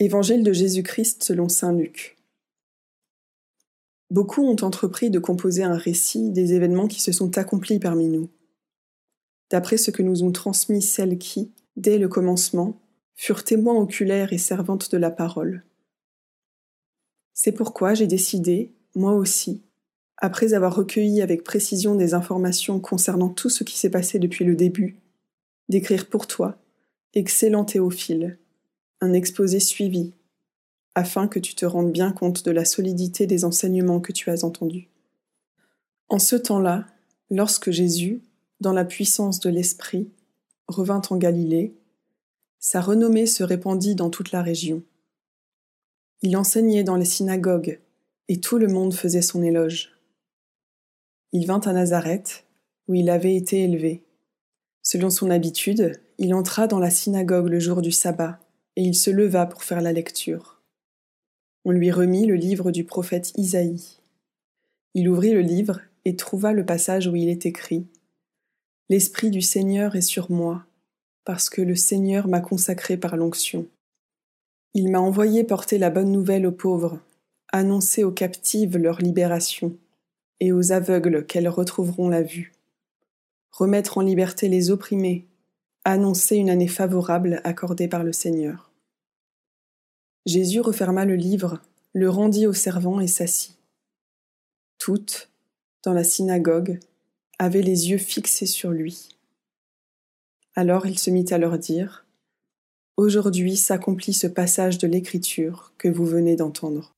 Évangile de Jésus-Christ selon Saint Luc. Beaucoup ont entrepris de composer un récit des événements qui se sont accomplis parmi nous. D'après ce que nous ont transmis celles qui, dès le commencement, furent témoins oculaires et servantes de la parole. C'est pourquoi j'ai décidé, moi aussi, après avoir recueilli avec précision des informations concernant tout ce qui s'est passé depuis le début, d'écrire pour toi, excellent Théophile, un exposé suivi, afin que tu te rendes bien compte de la solidité des enseignements que tu as entendus. En ce temps-là, lorsque Jésus, dans la puissance de l'Esprit, revint en Galilée, sa renommée se répandit dans toute la région. Il enseignait dans les synagogues, et tout le monde faisait son éloge. Il vint à Nazareth, où il avait été élevé. Selon son habitude, il entra dans la synagogue le jour du sabbat et il se leva pour faire la lecture. On lui remit le livre du prophète Isaïe. Il ouvrit le livre et trouva le passage où il est écrit L'Esprit du Seigneur est sur moi, parce que le Seigneur m'a consacré par l'onction. Il m'a envoyé porter la bonne nouvelle aux pauvres, annoncer aux captives leur libération, et aux aveugles qu'elles retrouveront la vue, remettre en liberté les opprimés, annoncer une année favorable accordée par le Seigneur. Jésus referma le livre, le rendit aux servants et s'assit. Toutes, dans la synagogue, avaient les yeux fixés sur lui. Alors il se mit à leur dire Aujourd'hui s'accomplit ce passage de l'Écriture que vous venez d'entendre.